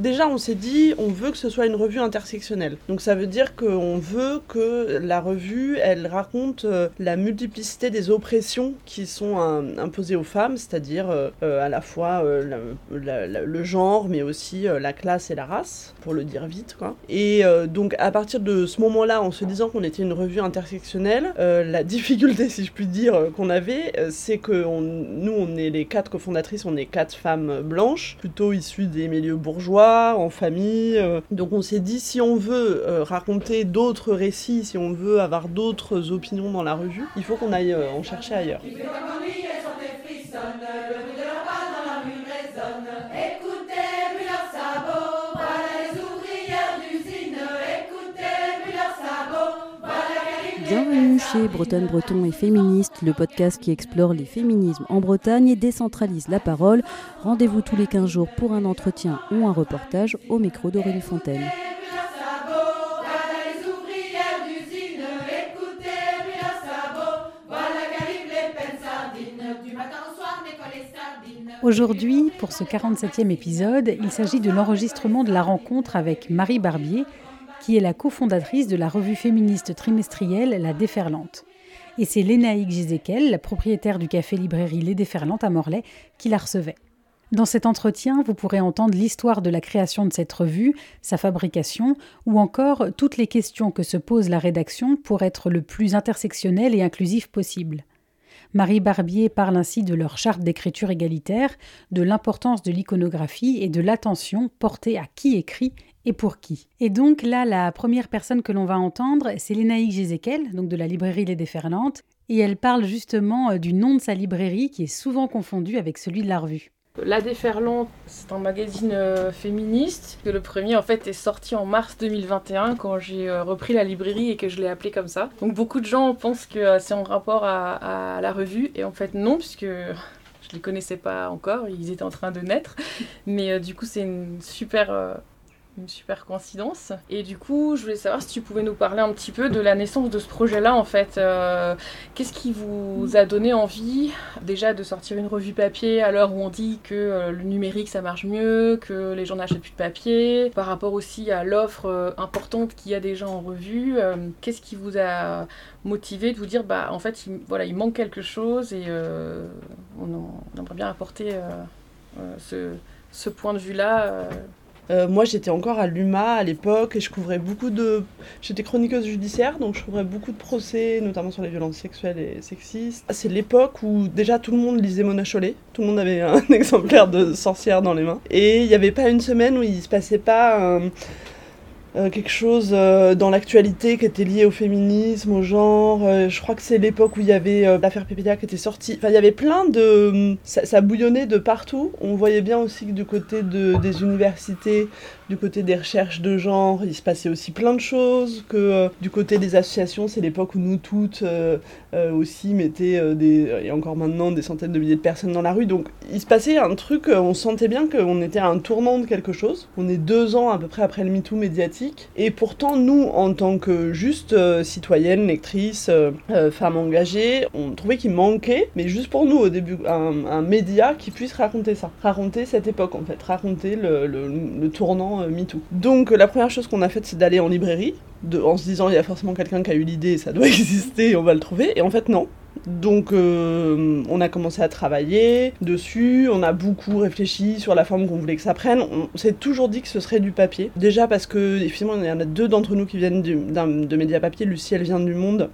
déjà, on s'est dit, on veut que ce soit une revue intersectionnelle. Donc ça veut dire qu'on veut que la revue, elle raconte euh, la multiplicité des oppressions qui sont imposées aux femmes, c'est-à-dire à la fois le genre, mais aussi la classe et la race, pour le dire vite. Quoi. Et donc à partir de ce moment-là, en se disant qu'on était une revue intersectionnelle, la difficulté, si je puis dire, qu'on avait, c'est que nous, on est les quatre cofondatrices, on est quatre femmes blanches, plutôt issues des milieux bourgeois, en famille. Euh. donc on s'est dit, si on veut euh, raconter d'autres récits, si on veut avoir d'autres opinions dans la revue, il faut qu'on aille euh, en chercher ailleurs. Bienvenue chez Bretonne Breton et Féministe, le podcast qui explore les féminismes en Bretagne et décentralise la parole. Rendez-vous tous les 15 jours pour un entretien ou un reportage au micro d'Aurélie Fontaine. Aujourd'hui, pour ce 47e épisode, il s'agit de l'enregistrement de la rencontre avec Marie Barbier, qui est la cofondatrice de la revue féministe trimestrielle La Déferlante. Et c'est Lénaïque Giséquel, la propriétaire du café-librairie Les Déferlantes à Morlaix, qui la recevait. Dans cet entretien, vous pourrez entendre l'histoire de la création de cette revue, sa fabrication, ou encore toutes les questions que se pose la rédaction pour être le plus intersectionnel et inclusif possible. Marie Barbier parle ainsi de leur charte d'écriture égalitaire, de l'importance de l'iconographie et de l'attention portée à qui écrit et pour qui? Et donc là, la première personne que l'on va entendre, c'est Lénaïque Gézéquel, donc de la librairie Les Déferlantes, et elle parle justement euh, du nom de sa librairie qui est souvent confondu avec celui de la revue. La Déferlante, c'est un magazine euh, féministe. Que le premier, en fait, est sorti en mars 2021 quand j'ai euh, repris la librairie et que je l'ai appelé comme ça. Donc beaucoup de gens pensent que c'est en rapport à, à, la revue et en fait non, puisque je les connaissais pas encore, ils étaient en train de naître. Mais du coup, c'est une super une super coïncidence. Et du coup, je voulais savoir si tu pouvais nous parler un petit peu de la naissance de ce projet-là, en fait. Euh, qu'est-ce qui vous a donné envie, déjà, de sortir une revue papier à l'heure où on dit que euh, le numérique, ça marche mieux, que les gens n'achètent plus de papier, par rapport aussi à l'offre euh, importante qu'il y a déjà en revue Qu'est-ce qui vous a motivé de vous dire, bah, en fait, il, voilà, il manque quelque chose et on, aimerait bien apporter ce, ce, point de vue-là euh, moi, j'étais encore à l'UMA à l'époque et je couvrais beaucoup de. J'étais chroniqueuse judiciaire, donc je couvrais beaucoup de procès, notamment sur les violences sexuelles et sexistes. C'est l'époque où déjà tout le monde lisait Mona Chollet, tout le monde avait un exemplaire de sorcière dans les mains. Et il n'y avait pas une semaine où il se passait pas un euh, quelque chose euh, dans l'actualité qui était lié au féminisme, au genre. Euh, je crois que c'est l'époque où il y avait l'affaire Pépédia qui était sortie. Enfin, il y avait plein de. Ça, ça, bouillonnait de partout. On voyait bien aussi que du côté de, des universités, du côté des recherches de genre, il se passait aussi plein de choses. Que du côté des associations, c'est l'époque où nous toutes aussi mettaient des. et encore maintenant, des centaines de milliers de personnes dans la rue. Donc, il se passait un truc, on sentait bien qu'on était à un tournant de quelque chose. On est deux ans à peu près après le MeToo médiatique et pourtant, nous, en tant que juste euh, citoyenne, lectrice, euh, euh, femme engagée, on trouvait qu'il manquait, mais juste pour nous au début, un, média qui puisse raconter ça, raconter cette époque en fait, raconter le, tournant MeToo. Donc la première chose qu'on a faite, c'est d'aller en librairie, en se disant il y a forcément quelqu'un qui a eu l'idée, ça doit exister, on va le trouver. Et en fait, non. Donc euh, on a commencé à travailler dessus, on a beaucoup réfléchi sur la forme qu'on voulait que ça prenne. On s'est toujours dit que ce serait du papier. Déjà parce que effectivement il y en a deux d'entre nous qui viennent de média papier. Lucie elle vient du Monde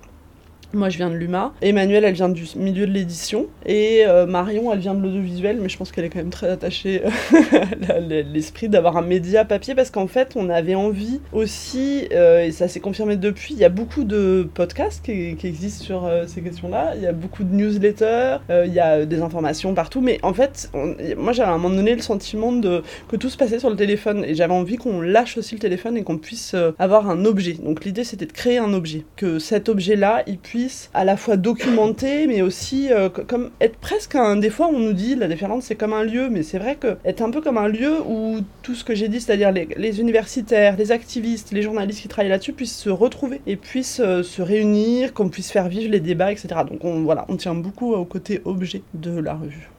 moi, je viens de l'UMA. Emmanuelle, elle vient du milieu de l'édition. Et euh, Marion, elle vient de l'audiovisuel, mais je pense qu'elle est quand même très attachée à l'esprit d'avoir un média papier parce qu'en fait, on avait envie aussi, euh, et ça s'est confirmé depuis, il y a beaucoup de podcasts qui, existent sur euh, ces questions-là. Il y a beaucoup de newsletters, il y a des informations partout. Mais en fait, moi, j'avais à un moment donné le sentiment de, que tout se passait sur le téléphone. Et j'avais envie qu'on lâche aussi le téléphone et qu'on puisse avoir un objet. Donc l'idée, c'était de créer un objet. Que cet objet-là, il puisse à la fois documenter, mais aussi euh, comme être presque un. Des fois, on nous dit la déferlante c'est comme un lieu, mais c'est vrai que être un peu comme un lieu où tout ce que j'ai dit, c'est-à-dire les, universitaires, les activistes, les journalistes qui travaillent là-dessus puissent se retrouver et puissent euh, se réunir, qu'on puisse faire vivre les débats, etc. Donc on, voilà, on tient beaucoup au côté objet de la revue.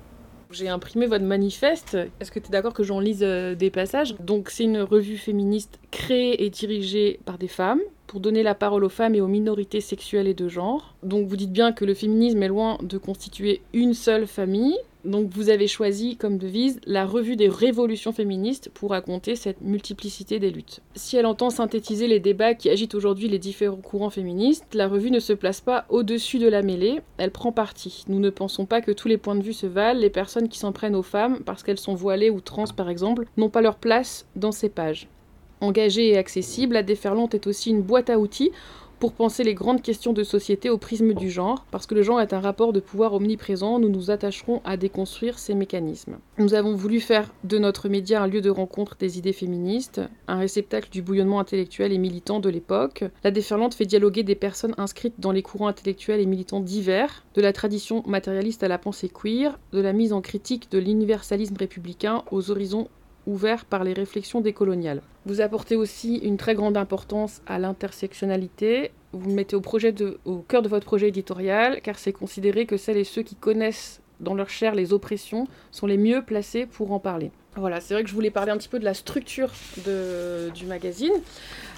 J'ai imprimé votre manifeste. Est-ce que tu es d'accord que j'en lise euh, des passages? Donc c'est une revue féministe créée et dirigée par des femmes pour donner la parole aux femmes et aux minorités sexuelles et de genre. Donc vous dites bien que le féminisme est loin de constituer une seule famille, donc vous avez choisi comme devise la revue des révolutions féministes pour raconter cette multiplicité des luttes. Si elle entend synthétiser les débats qui agitent aujourd'hui les différents courants féministes, la revue ne se place pas au-dessus de la mêlée, elle prend parti. Nous ne pensons pas que tous les points de vue se valent, les personnes qui s'en prennent aux femmes, parce qu'elles sont voilées ou trans par exemple, n'ont pas leur place dans ces pages. Engagée et accessible, la déferlante est aussi une boîte à outils pour penser les grandes questions de société au prisme du genre, parce que le genre est un rapport de pouvoir omniprésent, nous nous attacherons à déconstruire ces mécanismes. Nous avons voulu faire de notre média un lieu de rencontre des idées féministes, un réceptacle du bouillonnement intellectuel et militant de l'époque. La déferlante fait dialoguer des personnes inscrites dans les courants intellectuels et militants divers, de la tradition matérialiste à la pensée queer, de la mise en critique de l'universalisme républicain aux horizons ouverts par les réflexions décoloniales. Vous apportez aussi une très grande importance à l'intersectionnalité. Vous mettez au, au cœur de votre projet éditorial, car c'est considéré que celles et ceux qui connaissent dans leur chair les oppressions sont les mieux placés pour en parler. Voilà, c'est vrai que je voulais parler un petit peu de la structure du magazine.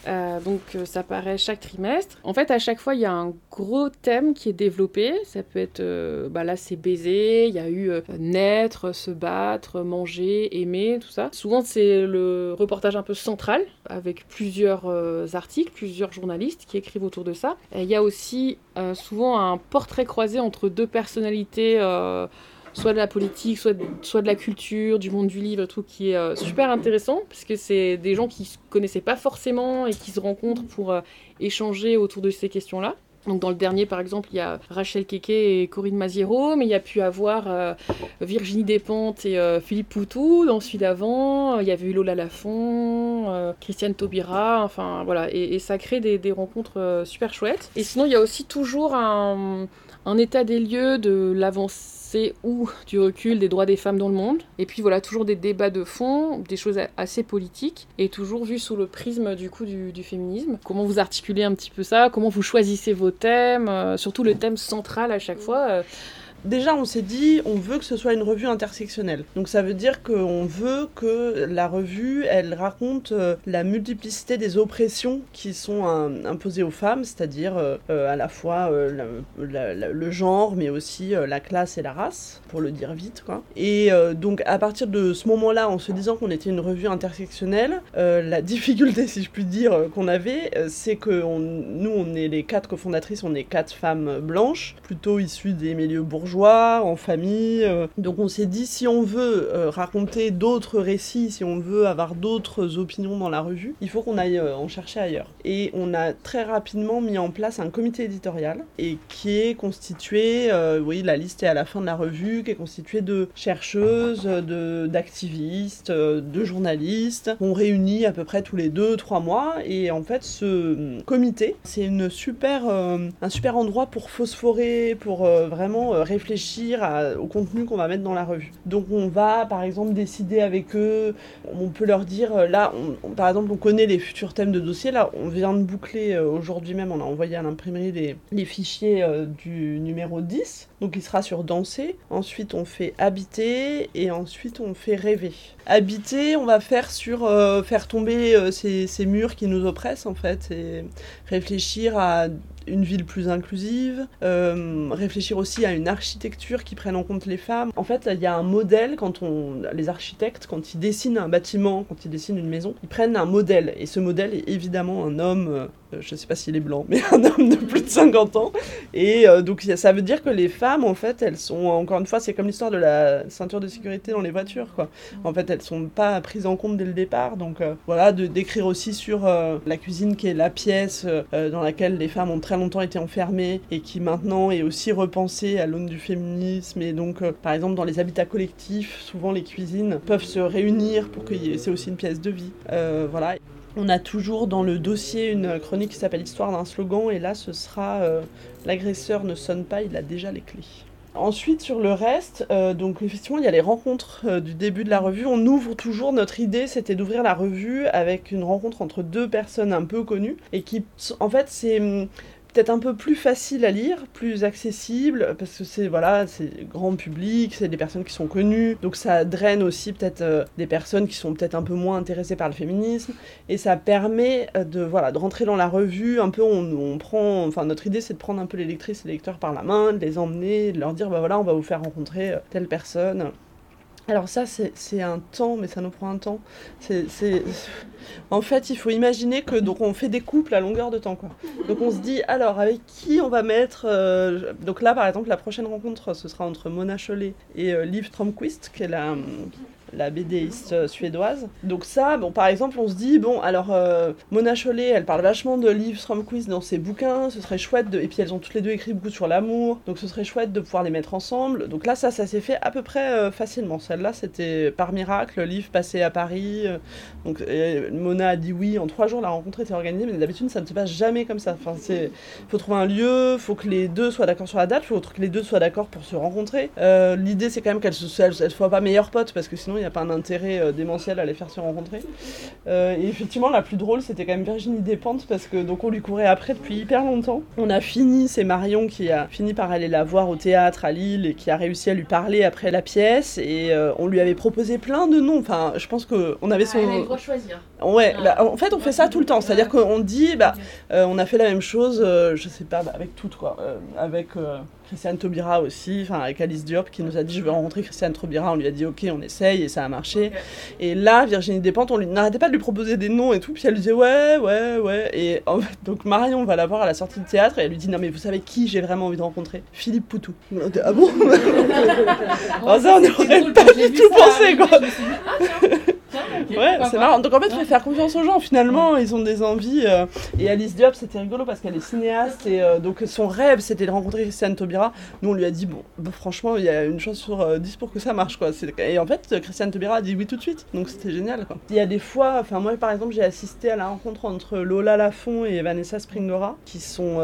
Euh, donc euh, ça paraît chaque trimestre. En fait, à chaque fois, il y a un gros thème qui est développé. Ça peut être, euh, bah là, c'est baiser, il y a eu naître, se battre, manger, aimer, tout ça. Souvent, c'est le reportage un peu central, avec plusieurs articles, plusieurs journalistes qui écrivent autour de ça. Il y a aussi souvent un portrait croisé entre deux personnalités soit de la politique, soit de, soit de la culture, du monde du livre, tout qui est euh, super intéressant, parce que c'est des gens qui se connaissaient pas forcément et qui se rencontrent pour euh, échanger autour de ces questions-là. Donc dans le dernier, par exemple, il y a Rachel Keke et Corinne Maziero, mais il y a pu avoir euh, Virginie Despentes et Philippe Poutou. Dans celui d'avant, il y avait eu Lola Lafont, Christiane Taubira, enfin voilà, et, ça crée des, des rencontres super chouettes. Et sinon, il y a aussi toujours un, un état des lieux de l'avancée ou du recul des droits des femmes dans le monde. Et puis voilà, toujours des débats de fond, des choses assez politiques, et toujours vu sous le prisme du coup du, féminisme. Comment vous articulez un petit peu ça? Comment vous choisissez vos thèmes? Euh, Surtout le thème central à chaque fois. Euh, Déjà, on s'est dit, on veut que ce soit une revue intersectionnelle. Donc ça veut dire qu'on veut que la revue, elle raconte euh, la multiplicité des oppressions qui sont imposées aux femmes, c'est-à-dire euh, euh, à la fois le genre, mais aussi la classe et la race, pour le dire vite. Et donc à partir de ce moment-là, en se disant qu'on était une revue intersectionnelle, la difficulté, si je puis dire, qu'on avait, c'est que nous, on est les quatre cofondatrices, on est quatre femmes blanches, plutôt issues des milieux bourgeois en famille. Euh. Donc on s'est dit, si on veut euh, raconter d'autres récits, si on veut avoir d'autres opinions dans la revue, il faut qu'on aille euh, en chercher ailleurs. Et on a très rapidement mis en place un comité éditorial et qui est constitué, oui, la liste est à la fin de la revue, qui est constitué de chercheuses, de, d'activistes, de journalistes. On réunit à peu près tous les deux, trois mois et en fait ce comité, c'est une super, un super endroit pour phosphorer, pour vraiment réfléchir réfléchir au contenu qu'on va mettre dans la revue. Donc on va par exemple décider avec eux, on peut leur dire, euh, là par exemple on connaît les futurs thèmes de dossier, là on vient de boucler euh, aujourd'hui même, on a envoyé à l'imprimerie les, les, fichiers euh, du numéro 10, donc il sera sur danser, ensuite on fait habiter et ensuite on fait rêver. Habiter, on va faire sur faire tomber ces, ces murs qui nous oppressent en fait et réfléchir à une ville plus inclusive, euh, réfléchir aussi à une architecture qui prenne en compte les femmes. En fait, il y a un modèle quand on, les architectes, quand ils dessinent un bâtiment, quand ils dessinent une maison, ils prennent un modèle. Et ce modèle est évidemment un homme, euh, je ne sais pas s'il est blanc, mais un homme de plus de 50 ans. Et euh, donc ça veut dire que les femmes, en fait, elles sont, encore une fois, c'est comme l'histoire de la ceinture de sécurité dans les voitures, quoi. En fait, elles sont pas prises en compte dès le départ. Donc voilà, de d'écrire aussi sur la cuisine qui est la pièce dans laquelle les femmes ont très longtemps été enfermée et qui maintenant est aussi repensée à l'aune du féminisme. Et donc, euh, par exemple, dans les habitats collectifs, souvent les cuisines peuvent se réunir pour que c'est aussi une pièce de vie. Euh, voilà. On a toujours dans le dossier une chronique qui s'appelle Histoire d'un slogan, et là ce sera euh, L'agresseur ne sonne pas, il a déjà les clés. Ensuite, sur le reste, euh, donc effectivement, il y a les rencontres euh, du début de la revue. On ouvre toujours, notre idée, c'était d'ouvrir la revue avec une rencontre entre deux personnes un peu connues et qui, en fait, c'est hum, peut-être un peu plus facile à lire, plus accessible, parce que c'est voilà, c'est grand public, c'est des personnes qui sont connues, donc ça draine aussi peut-être euh, des personnes qui sont peut-être un peu moins intéressées par le féminisme, et ça permet euh, de voilà de rentrer dans la revue. Un peu, on, on prend, enfin notre idée c'est de prendre un peu les lectrices et les lecteurs par la main, de les emmener, de leur dire bah voilà, on va vous faire rencontrer euh, telle personne. Alors ça, c'est un temps, mais ça nous prend un temps. C'est En fait, il faut imaginer que donc on fait des couples à longueur de temps. Quoi. Donc on se dit, alors avec qui on va mettre... Euh, donc là, par exemple, la prochaine rencontre, ce sera entre Mona Chollet et euh, Liv Tromquist, qui est la, la BDiste euh, suédoise. Donc ça, bon, par exemple, on se dit, bon, alors euh, Mona Chollet, elle parle vachement de Liv Stromquist dans ses bouquins, ce serait chouette, de... et puis elles ont toutes les deux écrit beaucoup sur l'amour, donc ce serait chouette de pouvoir les mettre ensemble. Donc là, ça, ça s'est fait à peu près euh, facilement. Celle-là, c'était par miracle, Liv passait à Paris, donc Mona a dit oui, en trois jours, la rencontre était organisée, mais d'habitude, ça ne se passe jamais comme ça. Enfin, c'est... faut trouver un lieu, faut que les deux soient d'accord sur la date, faut que les deux soient d'accord pour se rencontrer. L'idée, c'est quand même qu'elles ne soient pas meilleures potes, parce que sinon, il n'y a pas un intérêt euh, démentiel à les faire se rencontrer. Euh, et effectivement, la plus drôle, c'était quand même Virginie Despentes, parce que donc on lui courait après depuis hyper longtemps. On a fini, c'est Marion qui a fini par aller la voir au théâtre à Lille et qui a réussi à lui parler après la pièce. Et euh, on lui avait proposé plein de noms. Enfin, je pense qu'on avait son. Ah, elle le choisir. Ouais, bah, en fait, on fait ça tout le temps. C'est-à-dire qu'on dit, bah, on a fait la même chose, je sais pas, bah, avec toutes, quoi. avec. Christiane Taubira aussi, enfin avec Alice Diop qui nous a dit je veux rencontrer Christiane Taubira, on lui a dit ok on essaye et ça a marché. Et là Virginie Despentes, on n'arrêtait pas de lui proposer des noms et tout, puis elle disait ouais ouais ouais. Et donc Marion va la voir à la sortie du théâtre et elle lui dit non mais vous savez qui j'ai vraiment envie de rencontrer? Philippe Poutou. Ah bon? Oh, Ça on n'aurait pas du tout pensé quoi. Ouais, c'est marrant. Donc en fait, il faut faire confiance aux gens. Finalement, ils ont des envies. Euh, et Alice Diop, c'était rigolo parce qu'elle est cinéaste et euh, donc son rêve, c'était de rencontrer Christiane Taubira. Nous, on lui a dit bon, franchement, il y a une chance sur 10 euh, pour que ça marche quoi. Et en fait, Christiane Taubira a dit oui tout de suite. Donc c'était génial quoi. Il y a des fois, enfin moi par exemple, j'ai assisté à la rencontre entre Lola Lafont et Vanessa Springora, qui sont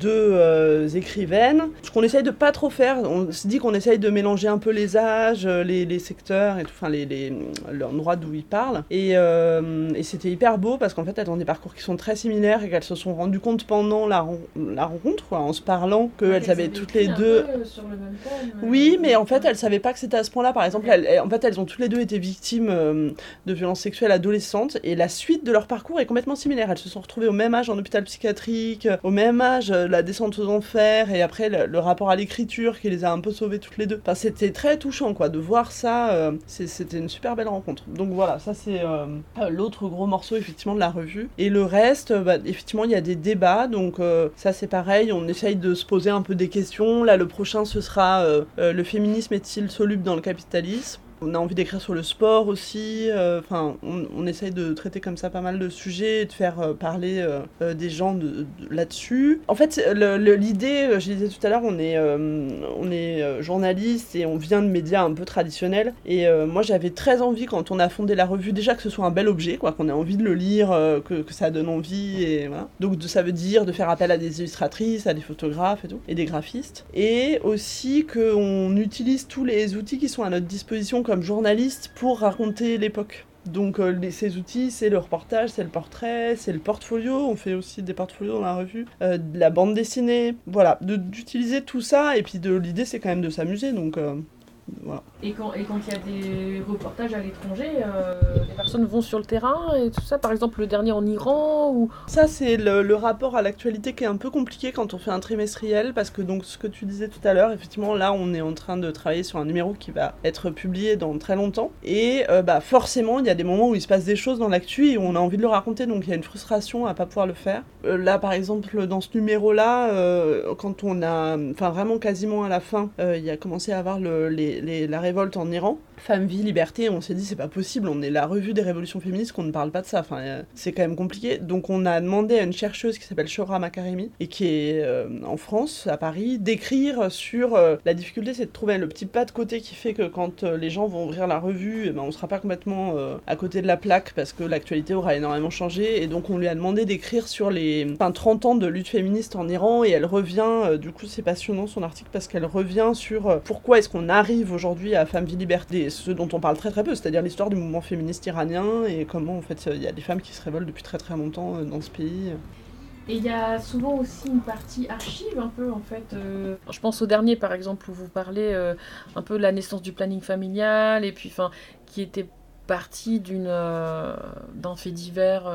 deux écrivaines. Ce qu'on essaye de pas trop faire, on se dit qu'on essaye de mélanger un peu les âges, les, les secteurs et tout, enfin les, les l'endroit d'où ils parlent. Euh, et, c'était hyper beau parce qu'en fait, elles ont des parcours qui sont très similaires et qu'elles se sont rendues compte pendant la, la rencontre, en se parlant, qu'elles avaient toutes les deux. sur le même thème, oui, mais en fait, elles savaient pas que c'était à ce point-là. Par exemple, elles, en fait, elles ont toutes les deux été victimes euh, de violences sexuelles adolescentes et la suite de leur parcours est complètement similaire. Elles se sont retrouvées au même âge en hôpital psychiatrique, au même âge euh, la descente aux enfers et après le, rapport à l'écriture qui les a un peu sauvées toutes les deux. Enfin, c'était très touchant, quoi, de voir ça. c'était une super belle rencontre. Donc voilà, ça c'est euh, l'autre gros morceau effectivement de la revue. Et le reste, bah, effectivement, il y a des débats, donc euh, ça c'est pareil, on essaye de se poser un peu des questions. Là, le prochain, ce sera euh, le féminisme est-il soluble dans le capitalisme? On a envie d'écrire sur le sport aussi. Euh, enfin, on, essaye de traiter comme ça pas mal de sujets, de faire euh, parler euh, des gens de, là-dessus. En fait, l'idée, je disais tout à l'heure, on est, on est journaliste et on vient de médias un peu traditionnels. Et moi, j'avais très envie quand on a fondé la revue, déjà que ce soit un bel objet, quoi, qu'on ait envie de le lire, que, que, ça donne envie. Et. Donc, ça veut dire de faire appel à des illustratrices, à des photographes et tout, et des graphistes. Et aussi qu'on utilise tous les outils qui sont à notre disposition journaliste pour raconter l'époque. Donc euh, ces outils, c'est le reportage, c'est le portrait, c'est le portfolio. On fait aussi des portfolios dans la revue, euh, de la bande dessinée. Voilà, d'utiliser tout ça. Et puis de l'idée, c'est quand même de s'amuser. Donc euh, et quand il y a des reportages à l'étranger, euh, les personnes vont sur le terrain et tout ça, par exemple le dernier en Iran ou... Ça c'est le, rapport à l'actualité qui est un peu compliqué quand on fait un trimestriel parce que donc ce que tu disais tout à l'heure, effectivement là on est en train de travailler sur un numéro qui va être publié dans très longtemps et euh, bah forcément il y a des moments où il se passe des choses dans l'actu et on a envie de le raconter donc il y a une frustration à pas pouvoir le faire. Euh, là par exemple dans ce numéro là, quand on a, enfin vraiment quasiment à la fin, il y a commencé à avoir le, les la révolte en Iran. Femme, vie, liberté, on s'est dit c'est pas possible, on est la revue des révolutions féministes qu'on ne parle pas de ça, enfin euh, c'est quand même compliqué. Donc on a demandé à une chercheuse qui s'appelle Shora Makarimi et qui est euh, en France, à Paris, d'écrire sur euh, la difficulté, c'est de trouver le petit pas de côté qui fait que quand les gens vont ouvrir la revue, eh ben, on sera pas complètement à côté de la plaque parce que l'actualité aura énormément changé et donc on lui a demandé d'écrire sur les enfin, 30 ans de lutte féministe en Iran et elle revient, du coup c'est passionnant son article parce qu'elle revient sur pourquoi est-ce qu'on arrive aujourd'hui à Femme, Vie, Liberté ce dont on parle très très peu, c'est-à-dire l'histoire du mouvement féministe iranien et comment en fait il y a des femmes qui se révoltent depuis très très longtemps euh, dans ce pays. Et il y a souvent aussi une partie archive un peu en fait. Euh, je pense au dernier par exemple où vous parlez euh, un peu de la naissance du planning familial et puis enfin qui était partie d'une euh, d'un fait divers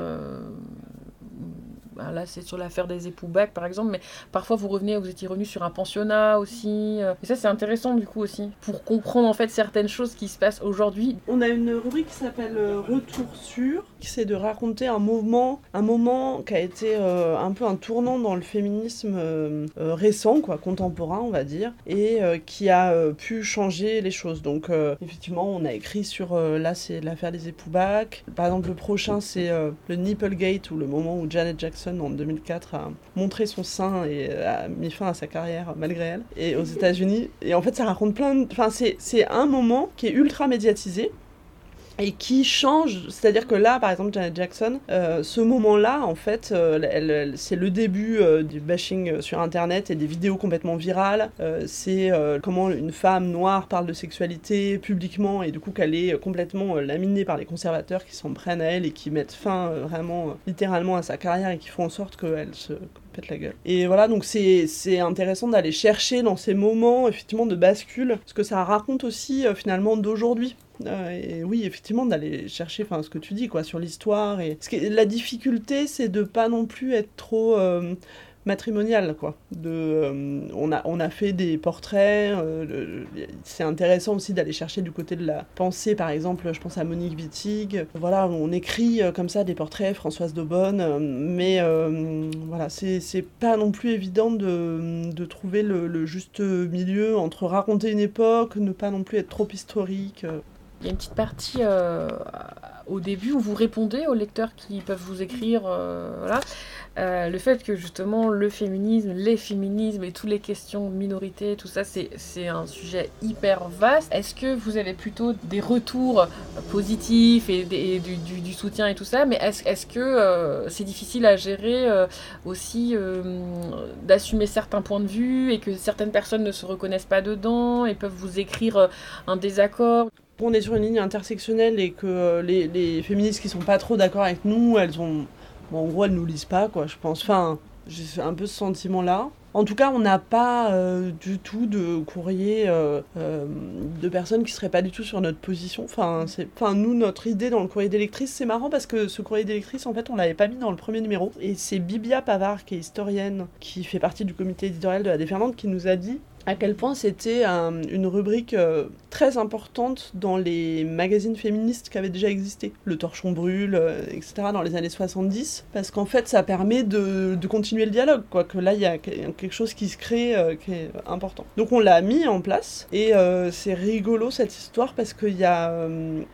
bah, là c'est sur l'affaire des époux Bach par exemple, mais parfois vous revenez, vous étiez revenu sur un pensionnat aussi. Euh. et ça c'est intéressant du coup aussi, pour comprendre en fait certaines choses qui se passent aujourd'hui. On a une rubrique qui s'appelle euh, Retour sur, qui c'est de raconter un mouvement, un moment qui a été euh, un peu un tournant dans le féminisme récent, quoi, contemporain on va dire, et qui a pu changer les choses. Donc effectivement on a écrit sur, là c'est l'affaire des époux Bach. Par exemple le prochain c'est le Nipplegate ou le moment où Janet Jackson en 2004 a montré son sein et a mis fin à sa carrière malgré elle et aux États-Unis. Et en fait, ça raconte plein de. C'est un moment qui est ultra médiatisé et qui change, c'est-à-dire que là, par exemple, Janet Jackson, euh, ce moment-là, en fait, euh, c'est le début euh, du bashing sur Internet et des vidéos complètement virales. c'est comment une femme noire parle de sexualité publiquement et du coup qu'elle est complètement laminée par les conservateurs qui s'en prennent à elle et qui mettent fin vraiment littéralement à sa carrière et qui font en sorte qu'elle se pète la gueule. Et voilà, donc c'est intéressant d'aller chercher dans ces moments effectivement de bascule ce que ça raconte aussi finalement d'aujourd'hui. Euh, oui, effectivement, d'aller chercher ce que tu dis quoi, sur l'histoire. Et... La difficulté, c'est de pas non plus être trop euh, matrimonial. Quoi. Euh, on, a, on a fait des portraits. c'est intéressant aussi d'aller chercher du côté de la pensée. Par exemple, je pense à Monique Wittig. Voilà, on écrit comme ça des portraits, Françoise Daubonne. mais voilà, c'est pas non plus évident de, de trouver le, juste milieu entre raconter une époque, ne pas non plus être trop historique. Il y a une petite partie euh, au début où vous répondez aux lecteurs qui peuvent vous écrire. Euh, voilà. Euh, le fait que justement le féminisme, les féminismes et toutes les questions de minorité, tout ça, c'est un sujet hyper vaste. Est-ce que vous avez plutôt des retours positifs et, du, soutien et tout ça, mais est-ce est -ce que c'est difficile à gérer aussi d'assumer certains points de vue et que certaines personnes ne se reconnaissent pas dedans et peuvent vous écrire un désaccord? On est sur une ligne intersectionnelle et que euh, les, féministes qui sont pas trop d'accord avec nous, elles ont. en gros, elles nous lisent pas, quoi, je pense. Enfin, j'ai un peu ce sentiment-là. En tout cas, on n'a pas euh, du tout de courrier euh, de personnes qui seraient pas du tout sur notre position. Enfin, enfin, nous, notre idée dans le courrier d'électrice, c'est marrant parce que ce courrier d'électrice, en fait, on l'avait pas mis dans le premier numéro. Et c'est Bibia Pavard, qui est historienne, qui fait partie du comité éditorial de la Déferlante, qui nous a dit à quel point c'était une rubrique euh, très importante dans les magazines féministes qui avaient déjà existé. Le Torchon Brûle, euh, etc., dans les années 70, parce qu'en fait, ça permet de, continuer le dialogue, quoi, que là, il y a quelque chose qui se crée euh, qui est important. Donc on l'a mis en place, et c'est rigolo cette histoire, parce qu'il y a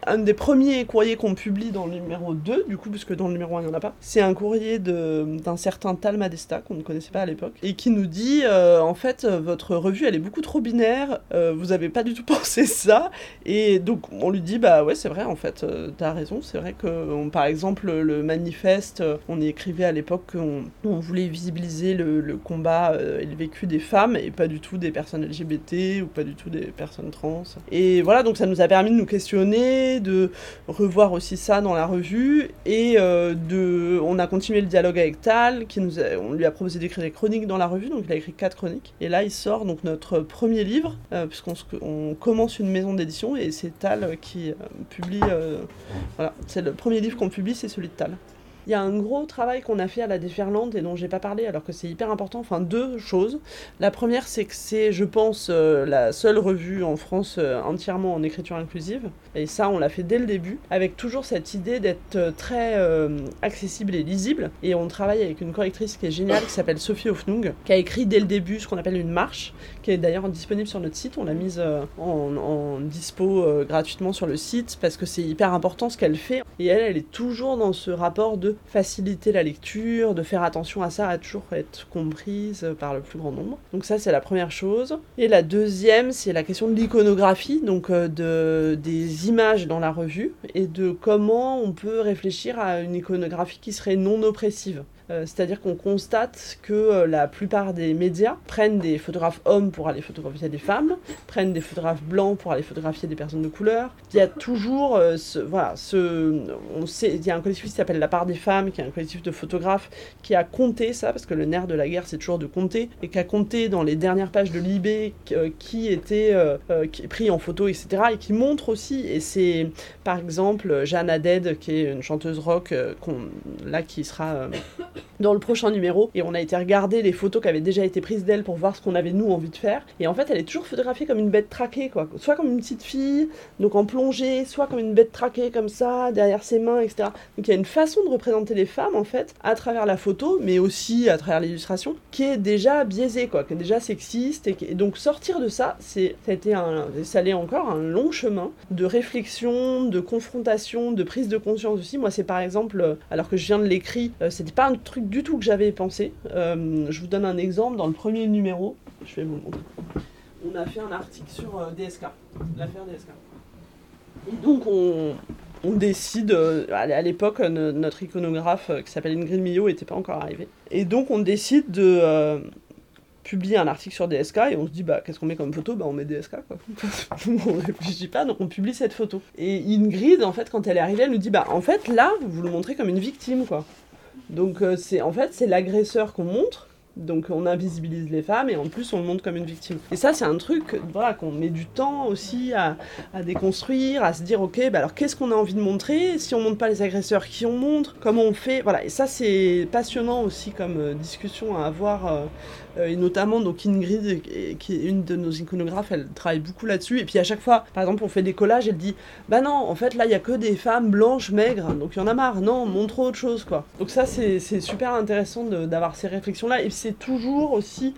un des premiers courriers qu'on publie dans le numéro 2, du coup, puisque dans le numéro 1, il n'y en a pas, c'est un courrier d'un certain Tal Madesta, qu'on ne connaissait pas à l'époque, et qui nous dit, en fait, votre revue elle est beaucoup trop binaire, euh, vous avez pas du tout pensé ça. Et donc on lui dit, bah ouais, c'est vrai en fait, euh, t'as raison, c'est vrai que par exemple le manifeste, euh, on y écrivait à l'époque qu'on on voulait visibiliser le, combat et le vécu des femmes et pas du tout des personnes LGBT ou pas du tout des personnes trans. Et voilà, donc ça nous a permis de nous questionner, de revoir aussi ça dans la revue et de, on a continué le dialogue avec Tal, qui nous on lui a proposé d'écrire des chroniques dans la revue, donc il a écrit quatre chroniques. Et là il sort donc notre premier livre, euh, puisqu'on commence une maison d'édition et c'est Tal qui euh, publie. Euh, voilà, c'est le premier livre qu'on publie, c'est celui de Tal. Il y a un gros travail qu'on a fait à la Déferlante et dont j'ai pas parlé alors que c'est hyper important. Enfin, deux choses. La première, c'est que c'est, je pense, euh, la seule revue en France euh, entièrement en écriture inclusive. Et ça, on l'a fait dès le début, avec toujours cette idée d'être euh, très accessible et lisible. Et on travaille avec une correctrice qui est géniale, qui s'appelle Sophie Hofnung, qui a écrit dès le début ce qu'on appelle une marche, qui est d'ailleurs disponible sur notre site. On l'a mise en, en, dispo gratuitement sur le site parce que c'est hyper important ce qu'elle fait. Et elle, elle est toujours dans ce rapport de faciliter la lecture, de faire attention à ça, à toujours être comprise par le plus grand nombre. Donc ça c'est la première chose. Et la deuxième c'est la question de l'iconographie, donc euh, de, des images dans la revue et de comment on peut réfléchir à une iconographie qui serait non oppressive. Euh, c'est-à-dire qu'on constate que euh, la plupart des médias prennent des photographes hommes pour aller photographier des femmes, prennent des photographes blancs pour aller photographier des personnes de couleur. Il y a toujours ce, voilà, ce, on sait, il y a un collectif qui s'appelle La part des femmes, qui est un collectif de photographes, qui a compté ça, parce que le nerf de la guerre, c'est toujours de compter, et qui a compté dans les dernières pages de Libé qui était qui est pris en photo, etc., et qui montre aussi, et c'est par exemple Jeanne Haddad, qui est une chanteuse rock, là qui sera dans le prochain numéro, et on a été regarder les photos qui avaient déjà été prises d'elle pour voir ce qu'on avait nous envie de faire, et en fait elle est toujours photographiée comme une bête traquée, quoi, soit comme une petite fille, donc en plongée, soit comme une bête traquée comme ça, derrière ses mains, etc. Donc il y a une façon de représenter les femmes, en fait, à travers la photo, mais aussi à travers l'illustration, qui est déjà biaisée, quoi, qui est déjà sexiste, et, donc sortir de ça, c'est, ça a été un, ça allait encore un long chemin de réflexion, de confrontation, de prise de conscience aussi. Moi, c'est par exemple, euh, alors que je viens de l'écrit, euh, c'était pas un truc du tout que j'avais pensé. Euh, je vous donne un exemple, dans le premier numéro, je vais vous le montrer. On a fait un article sur DSK, l'affaire DSK. Et donc on, décide, euh, à l'époque notre iconographe euh, qui s'appelle Ingrid Millot n'était pas encore arrivé. Et donc on décide de euh, publier un article sur DSK et on se dit bah qu'est-ce qu'on met comme photo? Bah on met DSK quoi. on réfléchit pas donc on publie cette photo. Et Ingrid en fait quand elle est arrivée elle nous dit bah en fait là vous le montrez comme une victime quoi. Donc c'est en fait c'est l'agresseur qu'on montre. Donc on invisibilise les femmes et en plus on le montre comme une victime. Et ça c'est un truc voilà, qu'on met du temps aussi à, déconstruire, à se dire ok bah alors qu'est-ce qu'on a envie de montrer? Si on montre pas les agresseurs, qui on montre Comment on fait? Voilà. Et ça c'est passionnant aussi comme euh, discussion à avoir euh, euh, et notamment donc Ingrid qui est une de nos iconographes, elle travaille beaucoup là-dessus. Et puis à chaque fois par exemple on fait des collages, elle dit bah non en fait là il y a que des femmes blanches maigres. Donc il y en a marre, non montre autre chose quoi. Donc ça c'est super intéressant d'avoir ces réflexions là et c'est toujours aussi,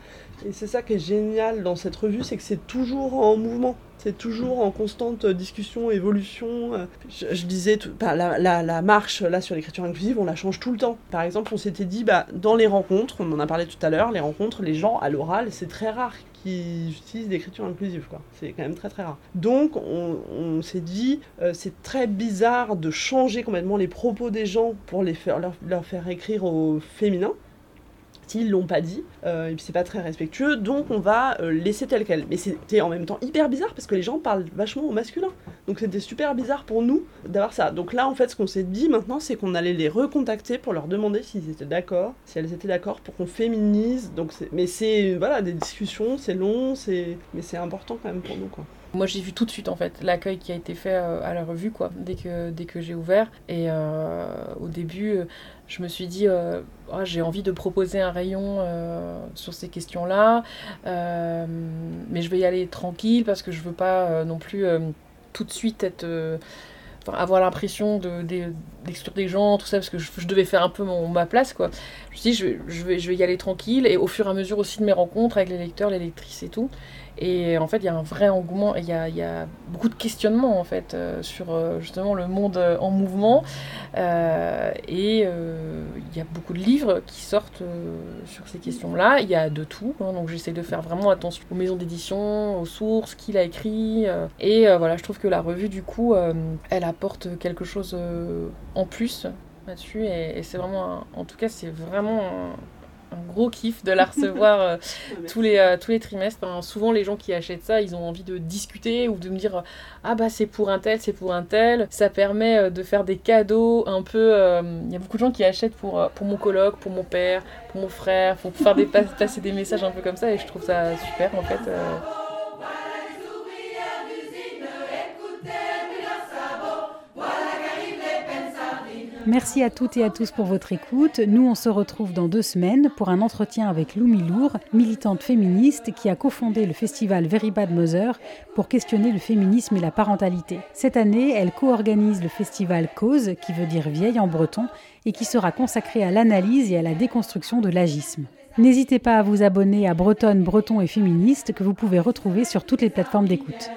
et c'est ça qui est génial dans cette revue, c'est que c'est toujours en mouvement. C'est toujours en constante discussion, évolution. Je, disais, la, marche là sur l'écriture inclusive, on la change tout le temps. Par exemple, on s'était dit, bah, dans les rencontres, on en a parlé tout à l'heure, les rencontres, les gens à l'oral, c'est très rare qu'ils utilisent l'écriture inclusive. C'est quand même très très rare. Donc, on, s'est dit, euh, c'est très bizarre de changer complètement les propos des gens pour les faire, leur faire écrire au féminin s'ils l'ont pas dit, euh, et puis c'est pas très respectueux, donc on va euh, laisser tel quel. Mais c'était en même temps hyper bizarre parce que les gens parlent vachement au masculin. Donc c'était super bizarre pour nous d'avoir ça. Donc là, en fait, ce qu'on s'est dit maintenant, c'est qu'on allait les recontacter pour leur demander s'ils étaient d'accord, si elles étaient d'accord pour qu'on féminise. Donc mais c'est voilà des discussions, c'est long, c'est mais c'est important quand même pour nous quoi. Moi, j'ai vu tout de suite en fait l'accueil qui a été fait euh, à la revue quoi, dès que dès que j'ai ouvert. Et au début, je me suis dit, oh, j'ai envie de proposer un rayon sur ces questions-là, mais je vais y aller tranquille parce que je veux pas non plus tout de suite être avoir l'impression d'exclure de, des gens, tout ça, parce que je, devais faire un peu ma place, quoi. Je me suis dit, je, vais, je vais y aller tranquille, et au fur et à mesure aussi de mes rencontres avec les lecteurs, les lectrices et tout, et en fait, il y a un vrai engouement, il y a, y a, beaucoup de questionnements en fait euh, sur euh, justement le monde euh, en mouvement. et il y a beaucoup de livres qui sortent sur ces questions-là. Il y a de tout, hein, donc j'essaie de faire vraiment attention aux maisons d'édition, aux sources, qui l'a écrit. et voilà, je trouve que la revue, du coup, elle apporte quelque chose en plus là-dessus. Et, et c'est vraiment, en tout cas, c'est vraiment un gros kiff de la recevoir euh, tous, les, euh, tous les trimestres. souvent, les gens qui achètent ça, ils ont envie de discuter ou de me dire Ah, bah, c'est pour un tel, c'est pour un tel. Ça permet euh, de faire des cadeaux un peu. Il y a beaucoup de gens qui achètent pour, pour mon coloc, pour mon père, pour mon frère, pour faire des, passer des messages un peu comme ça et je trouve ça super en fait. Merci à toutes et à tous pour votre écoute. Nous, on se retrouve dans deux semaines pour un entretien avec Lou Milour, militante féministe qui a cofondé le festival Very Bad Mother pour questionner le féminisme et la parentalité. Cette année, elle co-organise le festival Cause, qui veut dire vieille en breton, et qui sera consacré à l'analyse et à la déconstruction de l'agisme. N'hésitez pas à vous abonner à Bretonne, Breton et Féministe que vous pouvez retrouver sur toutes les plateformes d'écoute.